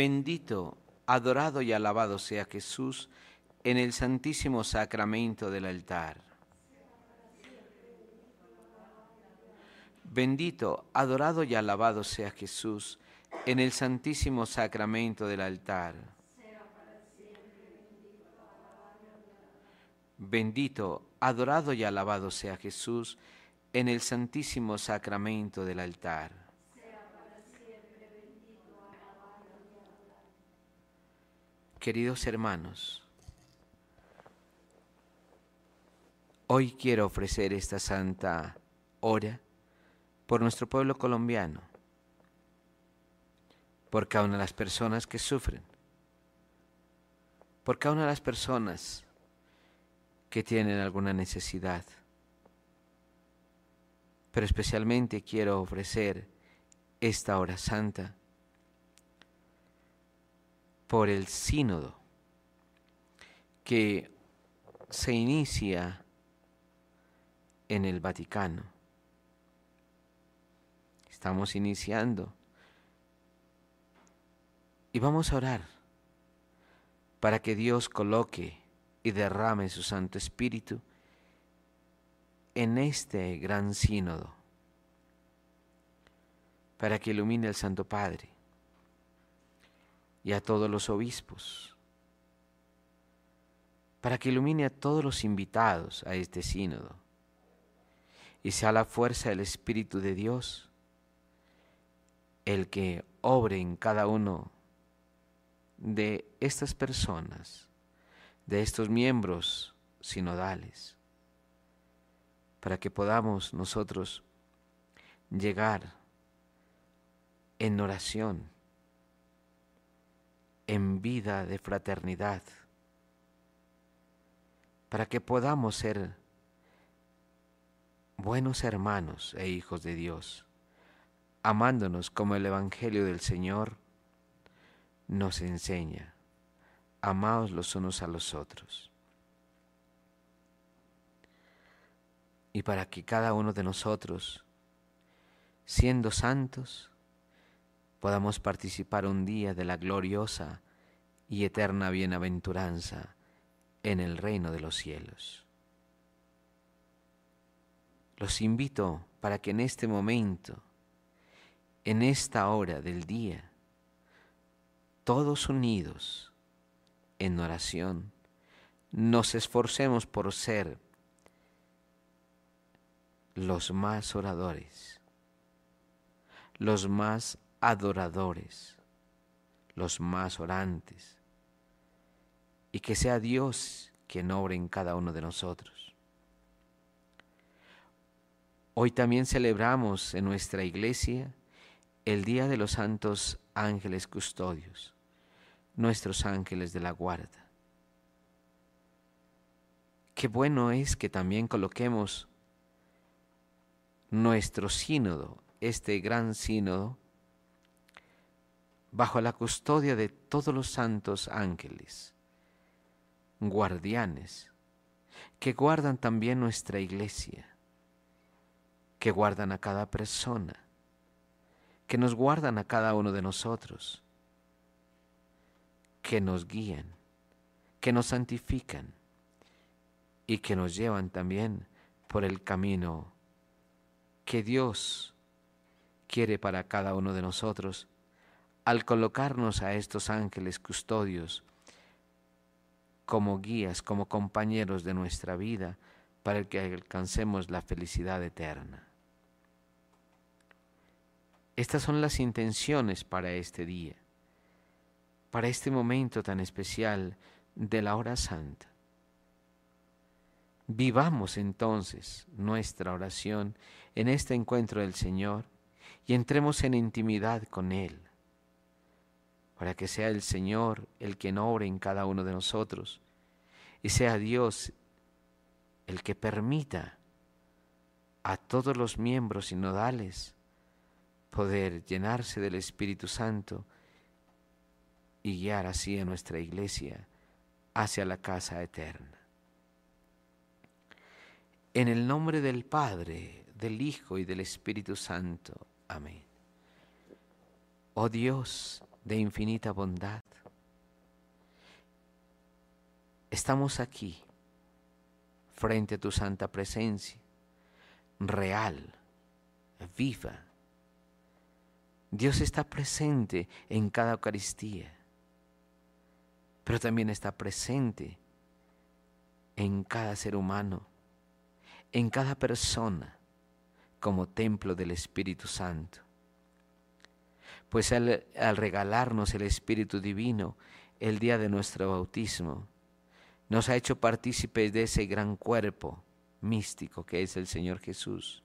Bendito, adorado y alabado sea Jesús en el santísimo sacramento del altar. Bendito, adorado y alabado sea Jesús en el santísimo sacramento del altar. Bendito, adorado y alabado sea Jesús en el santísimo sacramento del altar. Queridos hermanos, hoy quiero ofrecer esta santa hora por nuestro pueblo colombiano, por cada una de las personas que sufren, por cada una de las personas que tienen alguna necesidad. Pero especialmente quiero ofrecer esta hora santa por el sínodo que se inicia en el Vaticano. Estamos iniciando y vamos a orar para que Dios coloque y derrame su Santo Espíritu en este gran sínodo, para que ilumine al Santo Padre y a todos los obispos, para que ilumine a todos los invitados a este sínodo y sea la fuerza del Espíritu de Dios el que obre en cada uno de estas personas, de estos miembros sinodales, para que podamos nosotros llegar en oración en vida de fraternidad, para que podamos ser buenos hermanos e hijos de Dios, amándonos como el Evangelio del Señor nos enseña. Amaos los unos a los otros. Y para que cada uno de nosotros, siendo santos, podamos participar un día de la gloriosa y eterna bienaventuranza en el reino de los cielos. Los invito para que en este momento, en esta hora del día, todos unidos en oración, nos esforcemos por ser los más oradores, los más adoradores, los más orantes, y que sea Dios quien obre en cada uno de nosotros. Hoy también celebramos en nuestra iglesia el Día de los Santos Ángeles Custodios, nuestros ángeles de la guarda. Qué bueno es que también coloquemos nuestro sínodo, este gran sínodo, bajo la custodia de todos los santos ángeles, guardianes, que guardan también nuestra iglesia, que guardan a cada persona, que nos guardan a cada uno de nosotros, que nos guían, que nos santifican y que nos llevan también por el camino que Dios quiere para cada uno de nosotros al colocarnos a estos ángeles custodios como guías, como compañeros de nuestra vida, para que alcancemos la felicidad eterna. Estas son las intenciones para este día, para este momento tan especial de la hora santa. Vivamos entonces nuestra oración en este encuentro del Señor y entremos en intimidad con Él para que sea el Señor el que obre en cada uno de nosotros y sea Dios el que permita a todos los miembros sinodales poder llenarse del Espíritu Santo y guiar así a nuestra iglesia hacia la casa eterna. En el nombre del Padre, del Hijo y del Espíritu Santo. Amén. Oh Dios, de infinita bondad, estamos aquí frente a tu santa presencia, real, viva. Dios está presente en cada Eucaristía, pero también está presente en cada ser humano, en cada persona, como templo del Espíritu Santo. Pues al, regalarnos el Espíritu Divino el día de nuestro bautismo, nos ha hecho partícipes de ese gran cuerpo místico que es el Señor Jesús.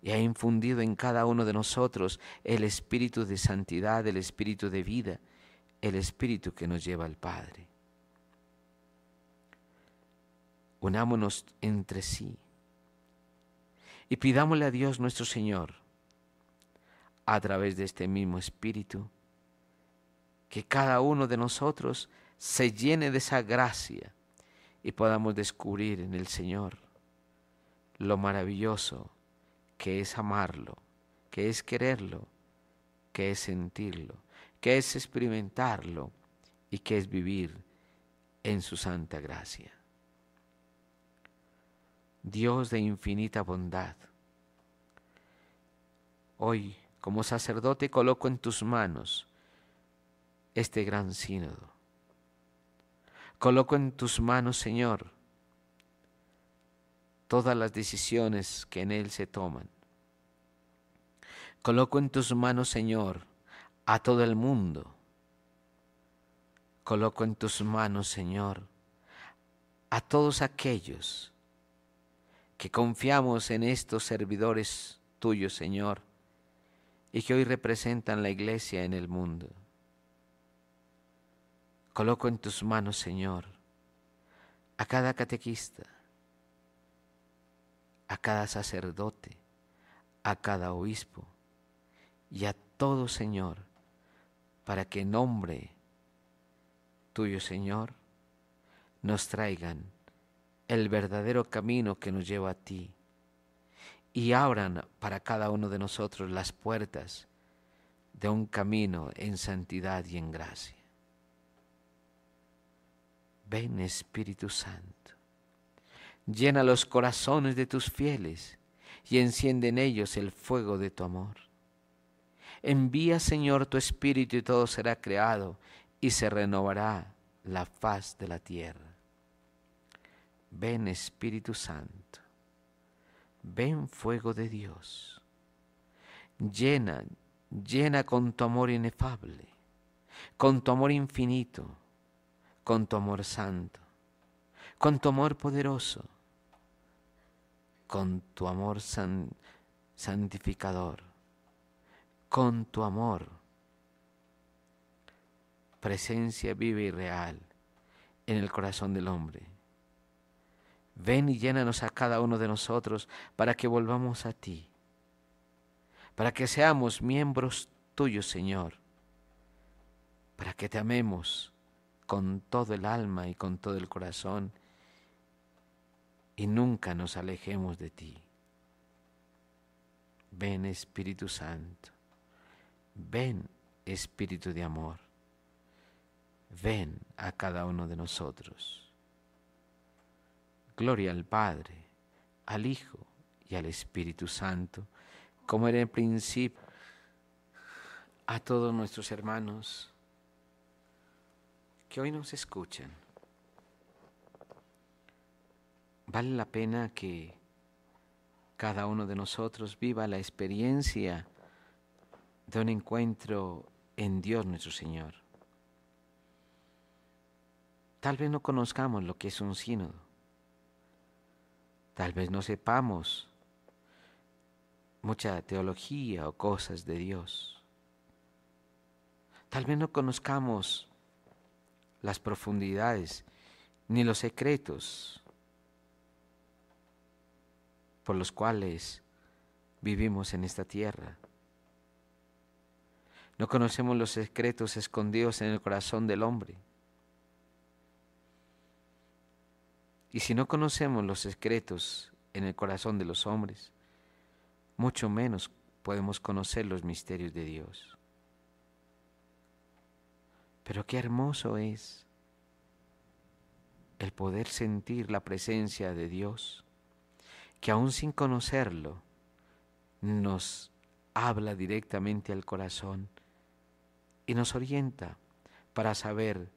Y ha infundido en cada uno de nosotros el espíritu de santidad, el espíritu de vida, el espíritu que nos lleva al Padre. Unámonos entre sí y pidámosle a Dios nuestro Señor, a través de este mismo espíritu, que cada uno de nosotros se llene de esa gracia y podamos descubrir en el Señor lo maravilloso que es amarlo, que es quererlo, que es sentirlo, que es experimentarlo y que es vivir en su santa gracia. Dios de infinita bondad, hoy como sacerdote coloco en tus manos este gran sínodo Coloco en tus manos, Señor, todas las decisiones que en Él se toman. Coloco en tus manos, Señor, a todo el mundo. Coloco en tus manos, Señor, a todos aquellos que confiamos en estos servidores tuyos, Señor, y que hoy representan la iglesia en el mundo. Coloco en tus manos, Señor, a cada catequista, a cada sacerdote, a cada obispo y a todo, Señor, para que en nombre tuyo, Señor, nos traigan el verdadero camino que nos lleva a ti y abran para cada uno de nosotros las puertas de un camino en santidad y en gracia. Ven Espíritu Santo, llena los corazones de tus fieles y enciende en ellos el fuego de tu amor. Envía Señor tu Espíritu y todo será creado y se renovará la faz de la tierra. Ven Espíritu Santo, ven fuego de Dios, llena, llena con tu amor inefable, con tu amor infinito con tu amor santo, con tu amor poderoso, con tu amor santificador, con tu amor, presencia viva y real en el corazón del hombre. Ven y llénanos a cada uno de nosotros para que volvamos a ti, para que seamos miembros tuyos, Señor, para que te amemos con todo el alma y con todo el corazón y nunca nos alejemos de ti. Ven Espíritu Santo, ven Espíritu de amor, ven a cada uno de nosotros. Gloria al Padre, al Hijo y al Espíritu Santo, como era en principio, a todos nuestros hermanos que hoy nos escuchan, vale la pena que cada uno de nosotros viva la experiencia de un encuentro en Dios nuestro Señor. Tal vez no conozcamos lo que es un sínodo. Tal vez no sepamos mucha teología o cosas de Dios. Tal vez no conozcamos las profundidades ni los secretos por los cuales vivimos en esta tierra. No conocemos los secretos escondidos en el corazón del hombre. Y si no conocemos los secretos en el corazón de los hombres, mucho menos podemos conocer los misterios de Dios. Pero qué hermoso es el poder sentir la presencia de Dios, que aún sin conocerlo nos habla directamente al corazón y nos orienta para saber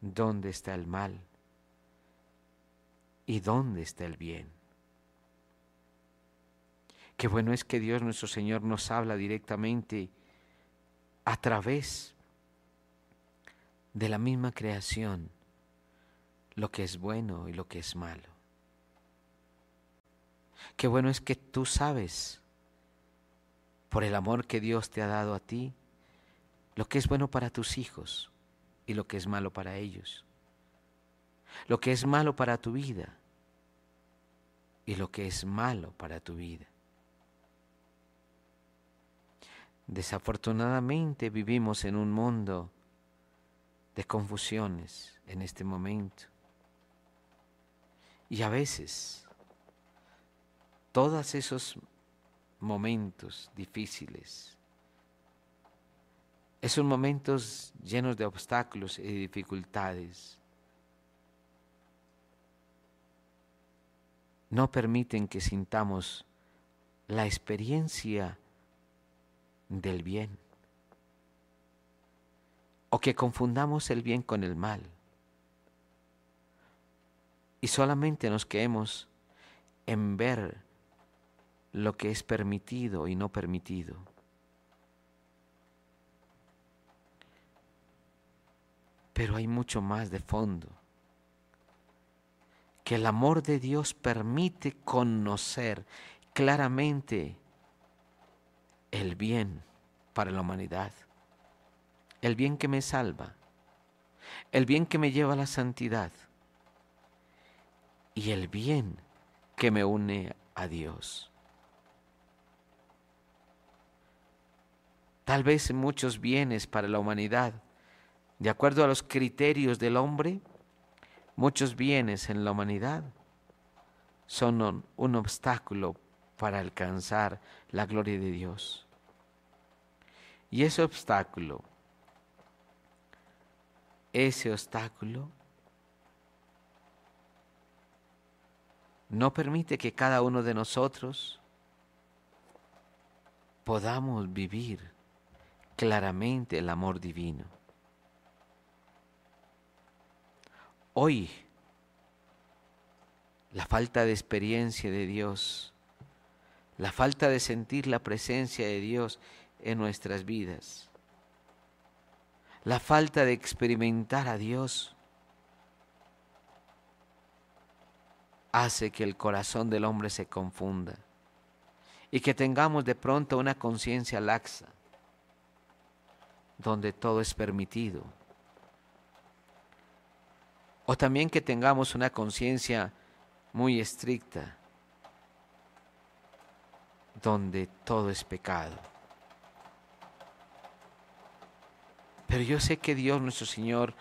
dónde está el mal y dónde está el bien. Qué bueno es que Dios nuestro Señor nos habla directamente a través de la misma creación, lo que es bueno y lo que es malo. Qué bueno es que tú sabes, por el amor que Dios te ha dado a ti, lo que es bueno para tus hijos y lo que es malo para ellos. Lo que es malo para tu vida y lo que es malo para tu vida. Desafortunadamente vivimos en un mundo de confusiones en este momento. Y a veces todos esos momentos difíciles, esos momentos llenos de obstáculos y dificultades, no permiten que sintamos la experiencia del bien. O que confundamos el bien con el mal. Y solamente nos quedemos en ver lo que es permitido y no permitido. Pero hay mucho más de fondo. Que el amor de Dios permite conocer claramente el bien para la humanidad, el bien que me salva, el bien que me lleva a la santidad y el bien que me une a Dios. Tal vez muchos bienes para la humanidad, de acuerdo a los criterios del hombre, muchos bienes en la humanidad son un obstáculo para alcanzar la gloria de Dios. Y ese obstáculo, ese obstáculo no permite que cada uno de nosotros podamos vivir claramente el amor divino. Hoy, la falta de experiencia de Dios, la falta de sentir la presencia de Dios en nuestras vidas. La falta de experimentar a Dios hace que el corazón del hombre se confunda y que tengamos de pronto una conciencia laxa, donde todo es permitido. O también que tengamos una conciencia muy estricta, donde todo es pecado. Pero yo sé que Dios nuestro Señor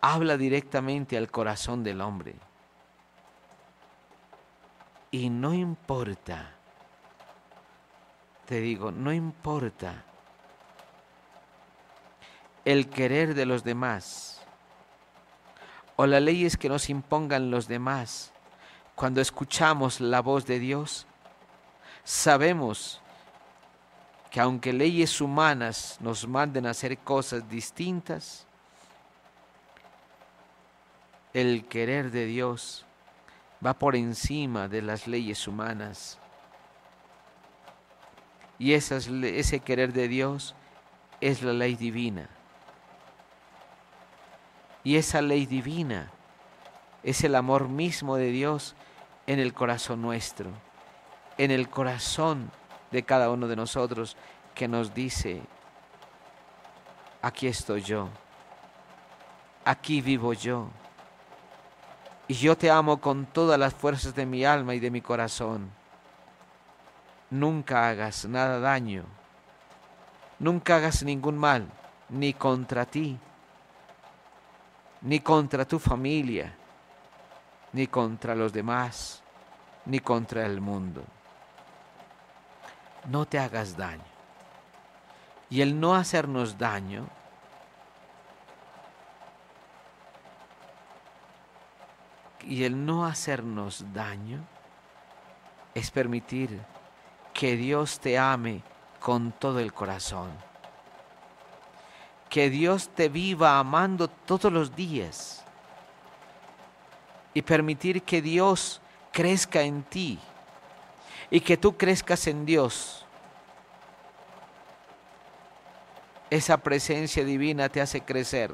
habla directamente al corazón del hombre. Y no importa, te digo, no importa el querer de los demás o las leyes que nos impongan los demás. Cuando escuchamos la voz de Dios, sabemos que aunque leyes humanas nos manden a hacer cosas distintas, el querer de Dios va por encima de las leyes humanas. Y ese querer de Dios es la ley divina. Y esa ley divina es el amor mismo de Dios en el corazón nuestro, en el corazón de cada uno de nosotros que nos dice, aquí estoy yo, aquí vivo yo, y yo te amo con todas las fuerzas de mi alma y de mi corazón. Nunca hagas nada daño, nunca hagas ningún mal, ni contra ti, ni contra tu familia, ni contra los demás, ni contra el mundo. No te hagas daño. Y el no hacernos daño y el no hacernos daño es permitir que Dios te ame con todo el corazón que Dios te viva amando todos los días. Y permitir que Dios crezca en ti y que tú crezcas en Dios. Esa presencia divina te hace crecer.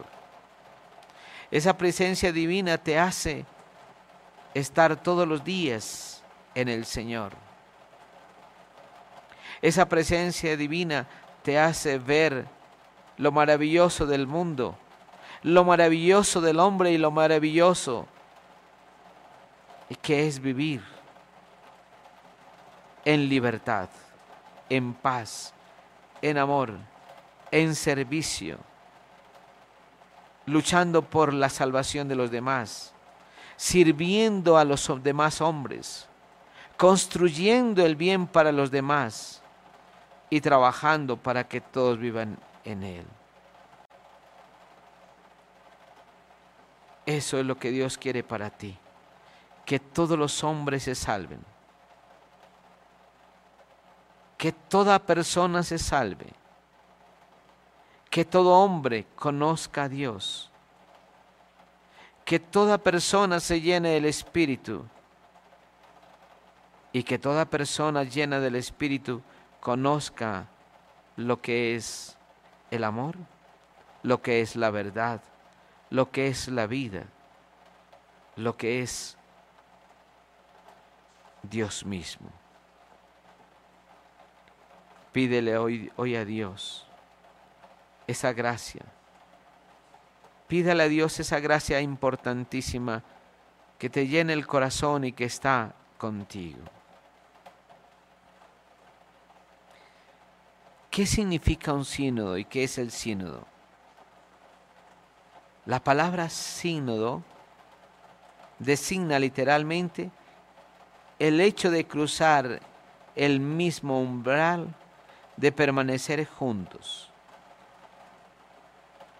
Esa presencia divina te hace estar todos los días en el Señor. Esa presencia divina te hace ver lo maravilloso del mundo, lo maravilloso del hombre y lo maravilloso que es vivir en libertad, en paz, en amor, en servicio, luchando por la salvación de los demás, sirviendo a los demás hombres, construyendo el bien para los demás y trabajando para que todos vivan en Él. Eso es lo que Dios quiere para ti, que todos los hombres se salven, que toda persona se salve, que todo hombre conozca a Dios, que toda persona se llene del Espíritu y que toda persona llena del Espíritu conozca lo que es el amor, lo que es la verdad, lo que es la vida, lo que es Dios mismo. Pídele hoy, hoy a Dios esa gracia. Pídale a Dios esa gracia importantísima que te llene el corazón y que está contigo. ¿Qué significa un sínodo y qué es el sínodo? La palabra sínodo designa literalmente el hecho de cruzar el mismo umbral, de permanecer juntos.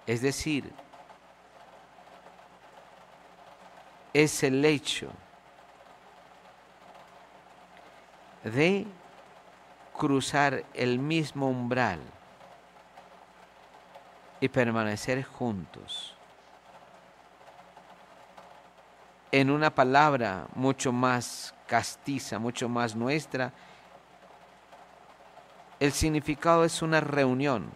Es decir, es el hecho de cruzar el mismo umbral y permanecer juntos. En una palabra mucho más castiza, mucho más nuestra, el significado es una reunión.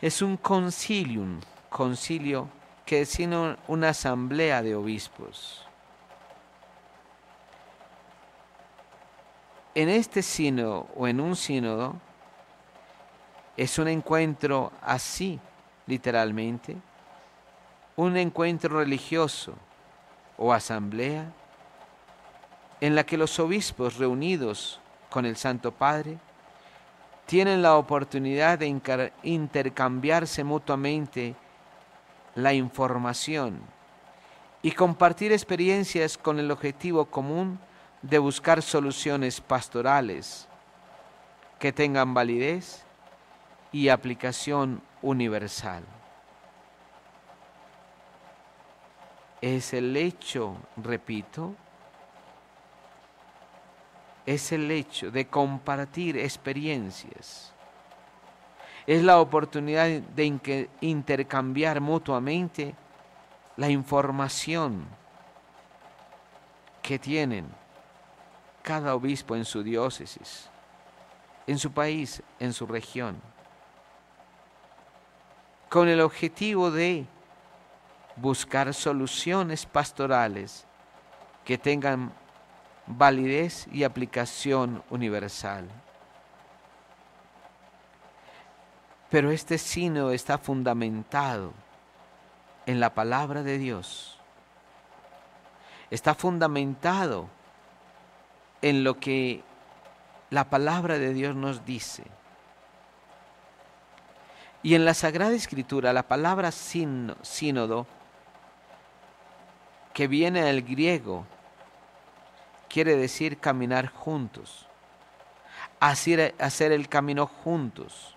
Es un concilium, concilio que es una asamblea de obispos. En este sínodo o en un sínodo es un encuentro así, literalmente, un encuentro religioso o asamblea en la que los obispos reunidos con el Santo Padre tienen la oportunidad de intercambiarse mutuamente la información y compartir experiencias con el objetivo común de buscar soluciones pastorales que tengan validez y aplicación universal. Es el hecho, repito, es el hecho de compartir experiencias. Es la oportunidad de intercambiar mutuamente la información que tienen cada obispo en su diócesis, en su país, en su región, con el objetivo de buscar soluciones pastorales que tengan validez y aplicación universal. Pero este sino está fundamentado en la palabra de Dios. Está fundamentado en lo que la palabra de Dios nos dice. Y en la Sagrada Escritura, la palabra sínodo, que viene del griego, quiere decir caminar juntos, hacer, hacer el camino juntos.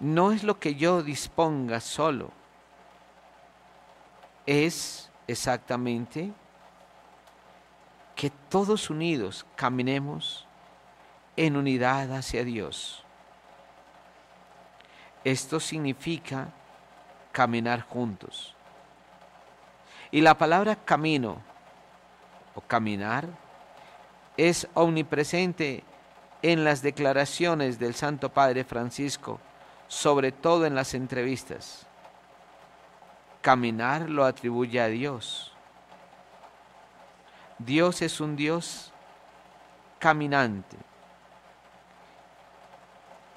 no es lo que yo disponga solo, es exactamente que todos unidos caminemos en unidad hacia Dios. Esto significa caminar juntos. Y la palabra camino o caminar es omnipresente en las declaraciones del Santo Padre Francisco, sobre todo en las entrevistas. Caminar lo atribuye a Dios. Dios es un Dios caminante.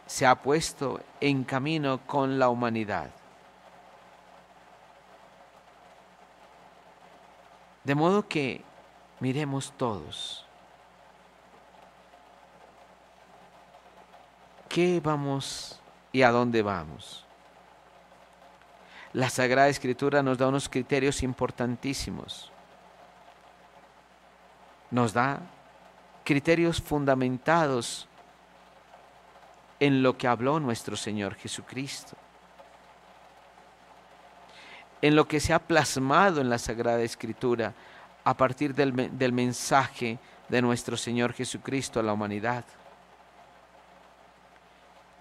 Se ha puesto en camino con la humanidad. De modo que miremos todos. ¿Qué vamos y a dónde vamos? La Sagrada Escritura nos da unos criterios importantísimos. Nos da criterios fundamentados en lo que habló nuestro Señor Jesucristo, en lo que se ha plasmado en la Sagrada Escritura a partir del, del mensaje de nuestro Señor Jesucristo a la humanidad.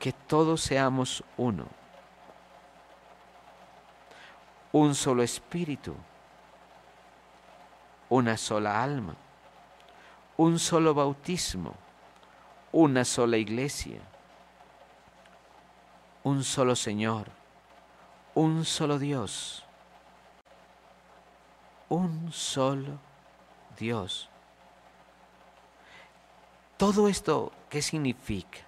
Que todos seamos uno. Un solo espíritu, una sola alma, un solo bautismo, una sola iglesia, un solo Señor, un solo Dios, un solo Dios. Todo esto, ¿qué significa?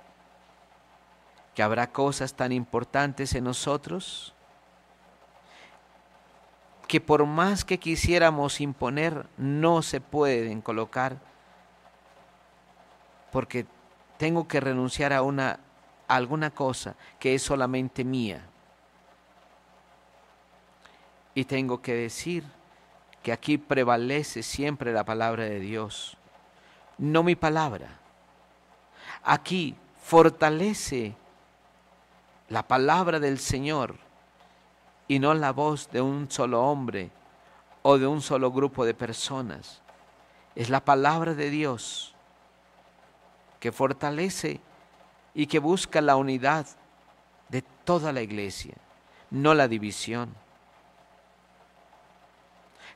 ¿Que habrá cosas tan importantes en nosotros? que por más que quisiéramos imponer, no se pueden colocar, porque tengo que renunciar a, una, alguna cosa que es solamente mía. Y tengo que decir que aquí prevalece siempre la palabra de Dios, no mi palabra. Aquí fortalece la palabra del Señor y no la voz de un solo hombre o de un solo grupo de personas. Es la palabra de Dios que fortalece y que busca la unidad de toda la iglesia, no la división.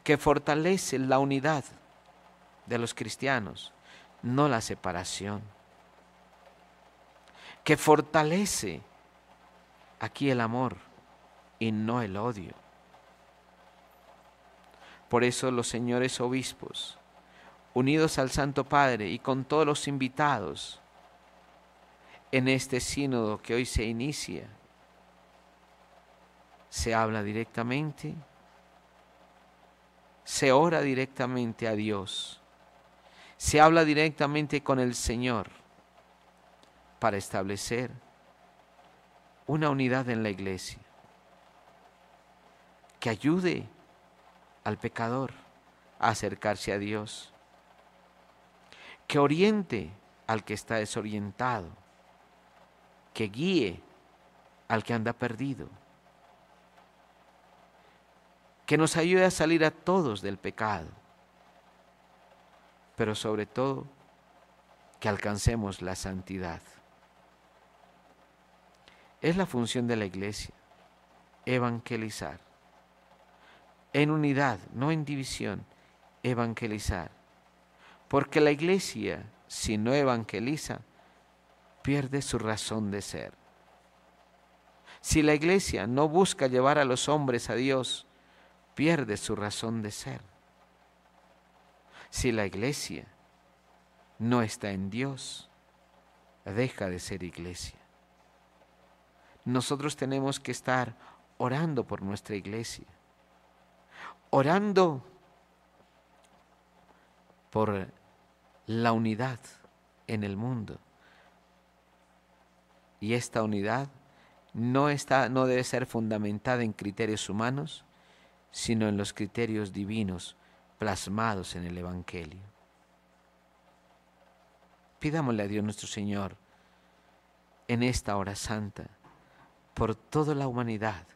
Que fortalece la unidad de los cristianos, no la separación. Que fortalece aquí el amor y no el odio. Por eso los señores obispos, unidos al Santo Padre y con todos los invitados en este sínodo que hoy se inicia, se habla directamente, se ora directamente a Dios, se habla directamente con el Señor para establecer una unidad en la iglesia que ayude al pecador a acercarse a Dios, que oriente al que está desorientado, que guíe al que anda perdido, que nos ayude a salir a todos del pecado, pero sobre todo que alcancemos la santidad. Es la función de la iglesia, evangelizar en unidad, no en división, evangelizar. Porque la iglesia, si no evangeliza, pierde su razón de ser. Si la iglesia no busca llevar a los hombres a Dios, pierde su razón de ser. Si la iglesia no está en Dios, deja de ser iglesia. Nosotros tenemos que estar orando por nuestra iglesia orando por la unidad en el mundo. Y esta unidad no, está, no debe ser fundamentada en criterios humanos, sino en los criterios divinos plasmados en el Evangelio. Pidámosle a Dios nuestro Señor en esta hora santa por toda la humanidad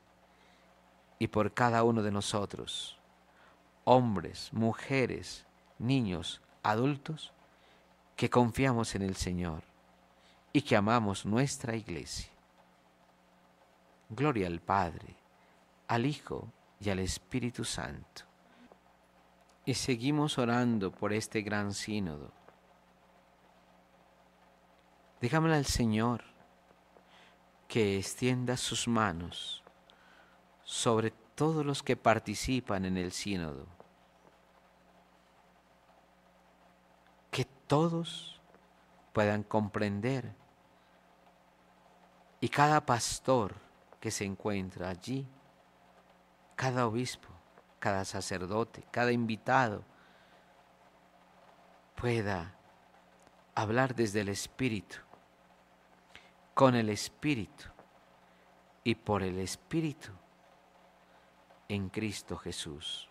y por cada uno de nosotros, hombres, mujeres, niños, adultos, que confiamos en el Señor y que amamos nuestra iglesia. Gloria al Padre, al Hijo y al Espíritu Santo. Y seguimos orando por este gran sínodo. Dígamelo al Señor que extienda sus manos sobre todos los que participan en el sínodo. Que todos puedan comprender y cada pastor que se encuentra allí, cada obispo, cada sacerdote, cada invitado, pueda hablar desde el Espíritu, con el Espíritu y por el Espíritu en Cristo Jesús.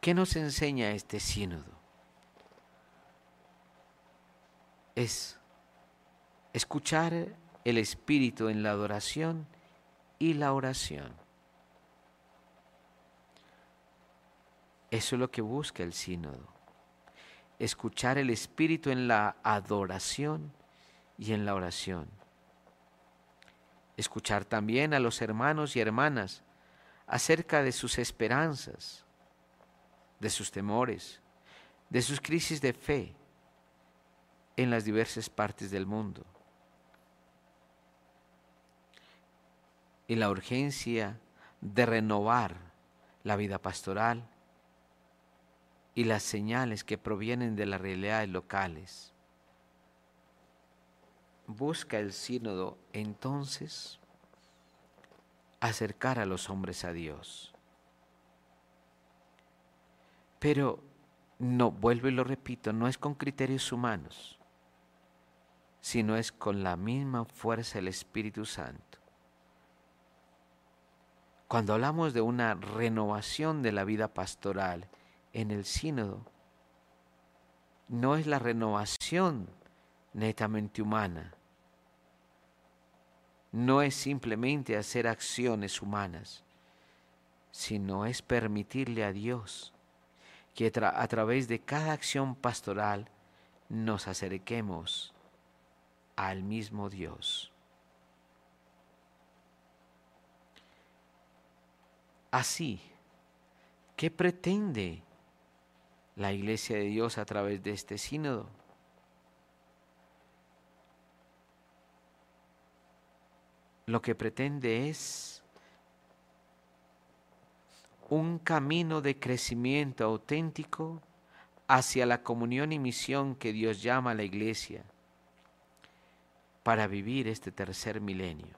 ¿Qué nos enseña este sínodo? Es escuchar el Espíritu en la adoración y la oración. Eso es lo que busca el sínodo. Escuchar el Espíritu en la adoración y en la oración. Escuchar también a los hermanos y hermanas acerca de sus esperanzas, de sus temores, de sus crisis de fe en las diversas partes del mundo. Y la urgencia de renovar la vida pastoral y las señales que provienen de las realidades locales. Busca el sínodo entonces acercar a los hombres a Dios. Pero no, vuelvo y lo repito, no es con criterios humanos, sino es con la misma fuerza del Espíritu Santo. Cuando hablamos de una renovación de la vida pastoral en el sínodo, no es la renovación netamente humana, no es simplemente hacer acciones humanas, sino es permitirle a Dios que a través de cada acción pastoral nos acerquemos al mismo Dios. Así, ¿qué pretende la iglesia de Dios a través de este sínodo? Lo que pretende es un camino de crecimiento auténtico hacia la comunión y misión que Dios llama a la iglesia para vivir este tercer milenio.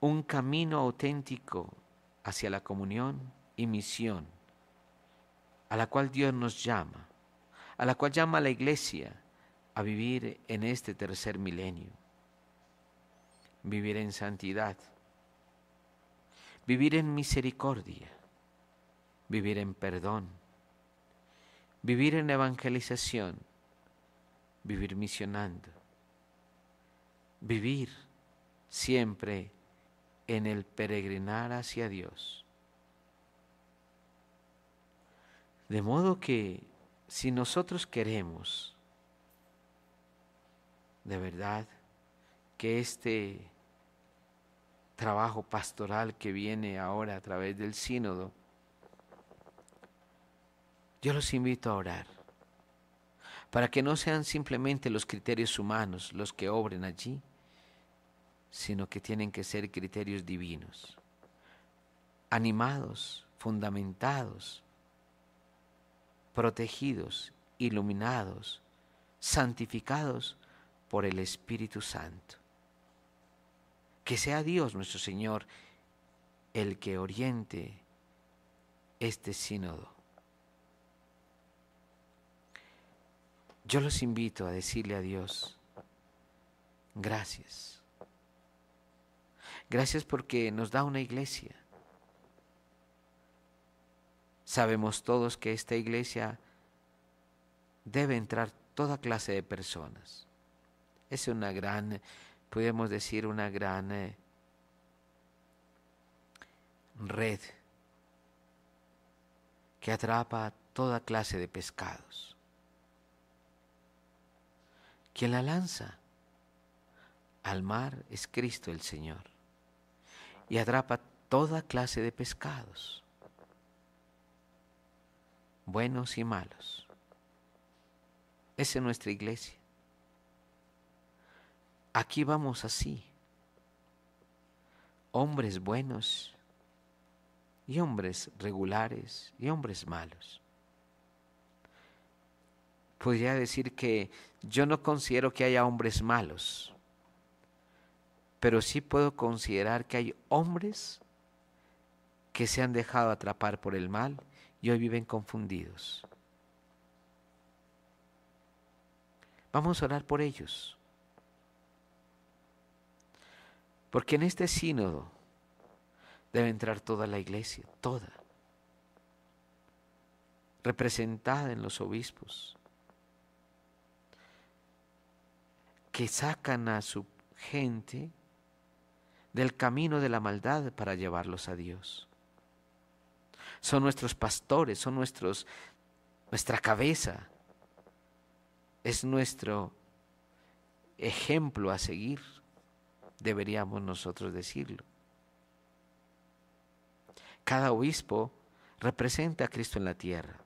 Un camino auténtico hacia la comunión y misión a la cual Dios nos llama, a la cual llama la iglesia a vivir en este tercer milenio. Vivir en santidad, vivir en misericordia, vivir en perdón, vivir en evangelización, vivir misionando, vivir siempre en el peregrinar hacia Dios. De modo que si nosotros queremos de verdad que este trabajo pastoral que viene ahora a través del sínodo, yo los invito a orar, para que no sean simplemente los criterios humanos los que obren allí, sino que tienen que ser criterios divinos, animados, fundamentados protegidos, iluminados, santificados por el Espíritu Santo. Que sea Dios nuestro Señor el que oriente este sínodo. Yo los invito a decirle a Dios, gracias. Gracias porque nos da una iglesia. Sabemos todos que esta iglesia debe entrar toda clase de personas, Es una gran, podemos decir, una gran eh, red que atrapa toda clase de pescados. Quien la lanza al mar es Cristo el Señor y atrapa toda clase de pescados, buenos y malos. Esa es nuestra iglesia. Aquí vamos así, hombres buenos y hombres regulares y hombres malos. Podría decir que yo no considero que haya hombres malos, pero sí puedo considerar que hay hombres que se han dejado atrapar por el mal y hoy viven confundidos. Vamos a orar por ellos. Porque en este sínodo debe entrar toda la iglesia, toda, representada en los obispos, que sacan a su gente del camino de la maldad para llevarlos a Dios. Son nuestros pastores, son nuestros nuestra cabeza. Es nuestro ejemplo a seguir, deberíamos nosotros decirlo. Cada obispo representa a Cristo en la tierra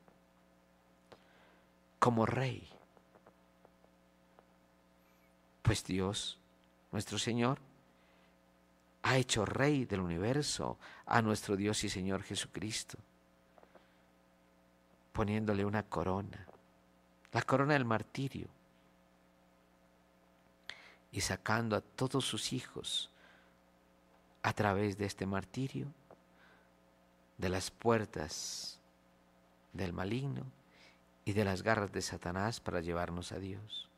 como rey. Pues Dios, nuestro Señor, ha hecho rey del universo a nuestro Dios y Señor Jesucristo, poniéndole una corona, la corona del martirio, y sacando a todos sus hijos a través de este martirio de las puertas del maligno y de las garras de Satanás para llevarnos a Dios.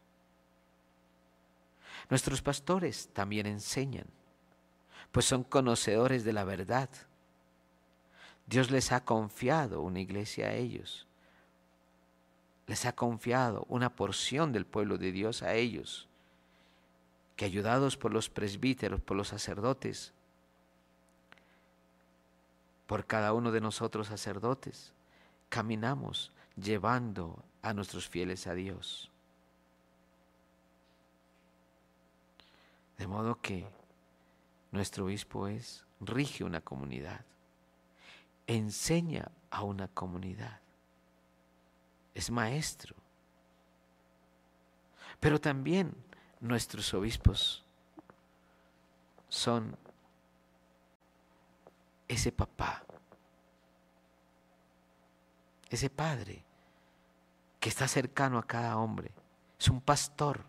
Nuestros pastores también enseñan, pues son conocedores de la verdad. Dios les ha confiado una iglesia a ellos. Les ha confiado una porción del pueblo de Dios a ellos, que ayudados por los presbíteros, por los sacerdotes, por cada uno de nosotros sacerdotes, caminamos llevando a nuestros fieles a Dios. De modo que nuestro obispo es, rige una comunidad, enseña a una comunidad, es maestro. Pero también nuestros obispos son ese papá, ese padre que está cercano a cada hombre, es un pastor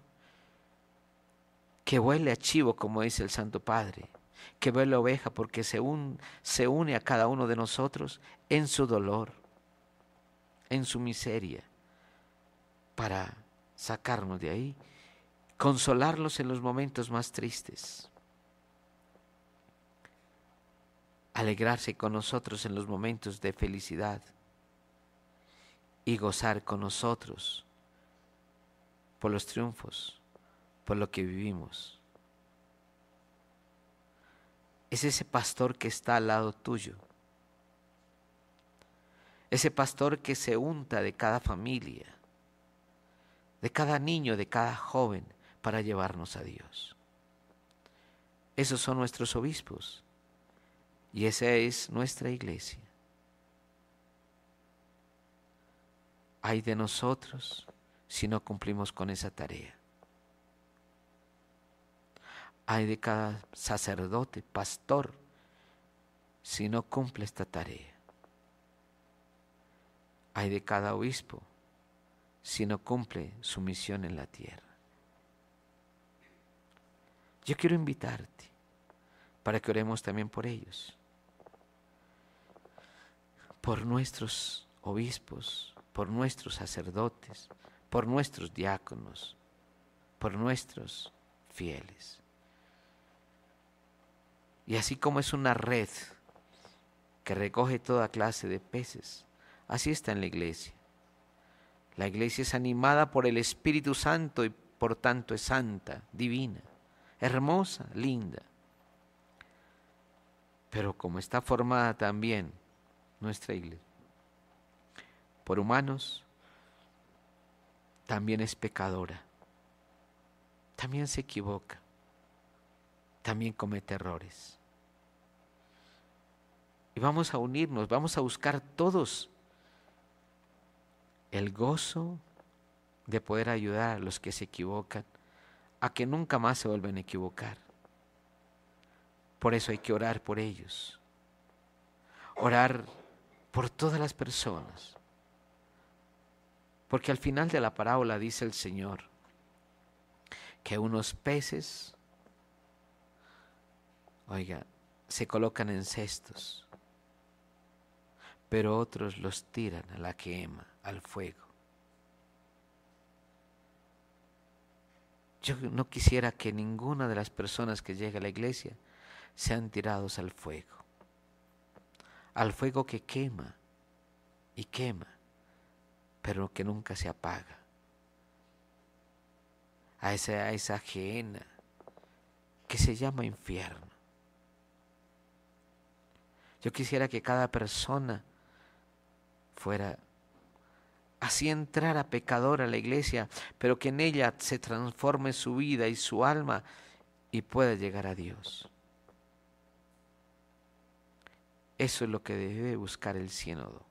que huele a chivo, como dice el Santo Padre, que huele a oveja porque se, se une a cada uno de nosotros en su dolor, en su miseria, para sacarnos de ahí, consolarlos en los momentos más tristes, alegrarse con nosotros en los momentos de felicidad y gozar con nosotros por los triunfos por lo que vivimos. Es ese pastor que está al lado tuyo. Ese pastor que se unta de cada familia, de cada niño, de cada joven, para llevarnos a Dios. Esos son nuestros obispos y esa es nuestra iglesia. Hay de nosotros si no cumplimos con esa tarea hay de cada sacerdote, pastor, si no cumple esta tarea. Hay de cada obispo si no cumple su misión en la tierra. Yo quiero invitarte para que oremos también por ellos, por nuestros obispos, por nuestros sacerdotes, por nuestros diáconos, por nuestros fieles. Y así como es una red que recoge toda clase de peces, así está en la iglesia. La iglesia es animada por el Espíritu Santo y por tanto es santa, divina, hermosa, linda. Pero como está formada también nuestra iglesia por humanos, también es pecadora, también se equivoca, también comete errores. Y vamos a unirnos, vamos a buscar todos el gozo de poder ayudar a los que se equivocan a que nunca más se vuelvan a equivocar. Por eso hay que orar por ellos. Orar por todas las personas. Porque al final de la parábola dice el Señor que unos peces, oiga, se colocan en cestos, pero otros los tiran a la quema, al fuego. Yo no quisiera que ninguna de las personas que llegue a la iglesia sean tirados al fuego, al fuego que quema y quema, pero que nunca se apaga, a esa, a esa ajena que se llama infierno. Yo quisiera que cada persona fuera así entrar a pecador a la iglesia, pero que en ella se transforme su vida y su alma y pueda llegar a Dios. Eso es lo que debe buscar el sínodo,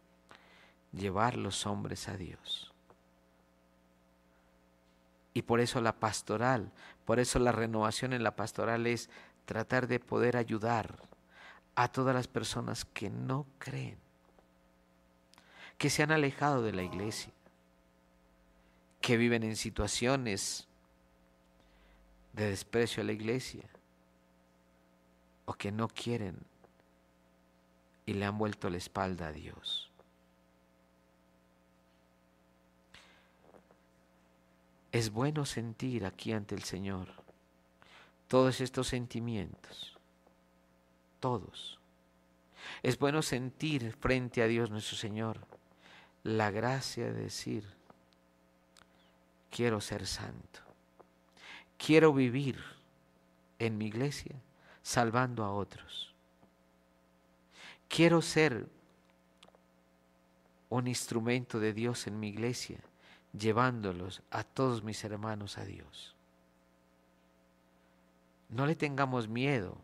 llevar los hombres a Dios. Y por eso la pastoral, por eso la renovación en la pastoral es tratar de poder ayudar a todas las personas que no creen que se han alejado de la iglesia, que viven en situaciones de desprecio a la iglesia o que no quieren y le han vuelto la espalda a Dios. Es bueno sentir aquí ante el Señor todos estos sentimientos, todos. Es bueno sentir frente a Dios nuestro Señor la gracia de decir, quiero ser santo, quiero vivir en mi iglesia salvando a otros, quiero ser un instrumento de Dios en mi iglesia, llevándolos a todos mis hermanos a Dios. No le tengamos miedo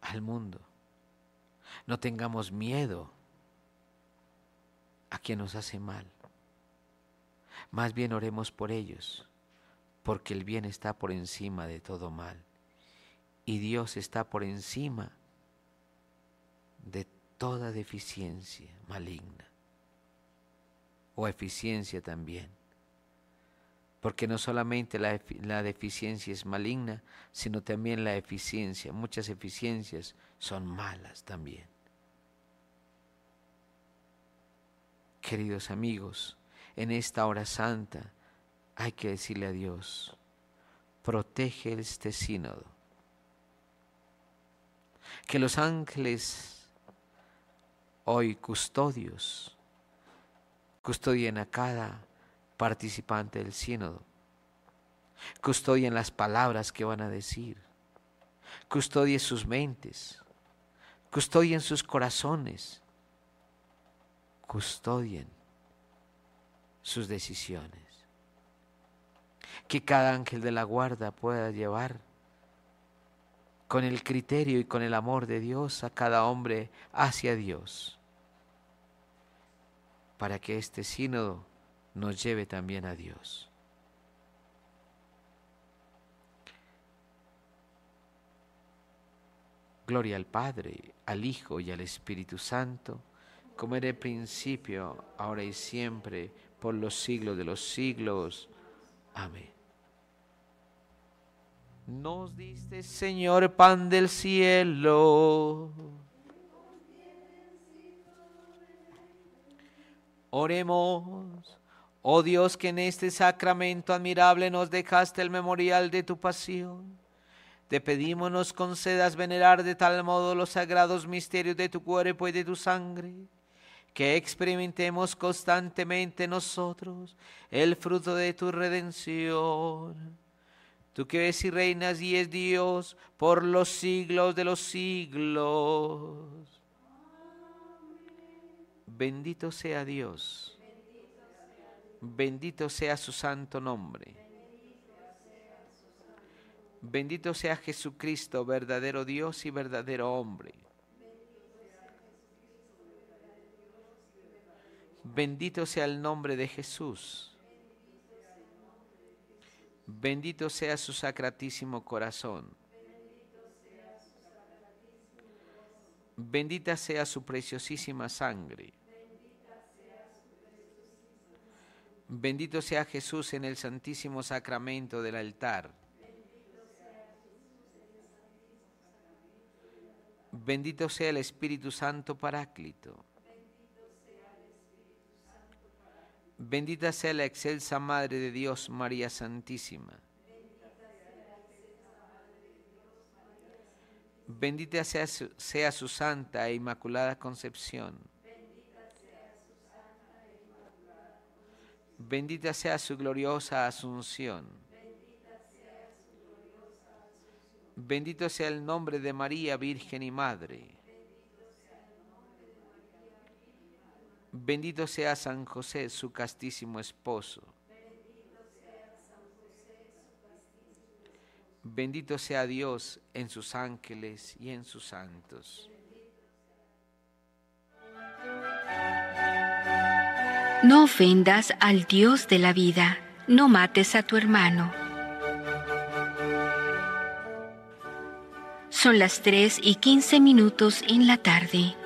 al mundo. No tengamos miedo a quien nos hace mal. Más bien oremos por ellos, porque el bien está por encima de todo mal. Y Dios está por encima de toda deficiencia maligna o eficiencia también. Porque no solamente la, la, deficiencia es maligna, sino también la eficiencia. Muchas eficiencias son malas también. Queridos amigos, en esta hora santa hay que decirle a Dios, protege este sínodo. Que los ángeles hoy custodios custodien a cada participante del sínodo, custodien las palabras que van a decir, custodien sus mentes, custodien sus corazones, custodien sus decisiones. Que cada ángel de la guarda pueda llevar con el criterio y con el amor de Dios a cada hombre hacia Dios, para que este sínodo nos lleve también a Dios. Gloria al Padre, al Hijo y al Espíritu Santo como era el principio, ahora y siempre, por los siglos de los siglos. Amén. Nos diste, Señor, pan del cielo. Oremos. Oh Dios, que en este sacramento admirable nos dejaste el memorial de tu pasión. Te pedimos nos concedas venerar de tal modo los sagrados misterios de tu cuerpo y de tu sangre que experimentemos constantemente nosotros el fruto de tu redención. Tú que ves y reinas y es Dios por los siglos de los siglos. Bendito sea Dios. Bendito sea su santo nombre. Bendito sea Jesucristo, verdadero Dios y verdadero hombre. Bendito sea el nombre de Jesús. Bendito sea su sacratísimo corazón. Bendita sea su preciosísima sangre. Bendito sea Jesús en el santísimo sacramento del altar. Bendito sea el Espíritu Santo Paráclito. Bendita sea la excelsa Madre de Dios, María Santísima. Bendita sea su, sea su santa e inmaculada concepción. Bendita sea su gloriosa asunción. Bendito sea el nombre de María, Virgen y Madre. Bendito sea San José, su castísimo esposo. Bendito sea Dios en sus ángeles y en sus santos. No ofendas al Dios de la vida, no mates a tu hermano. Son las 3 y 15 minutos en la tarde.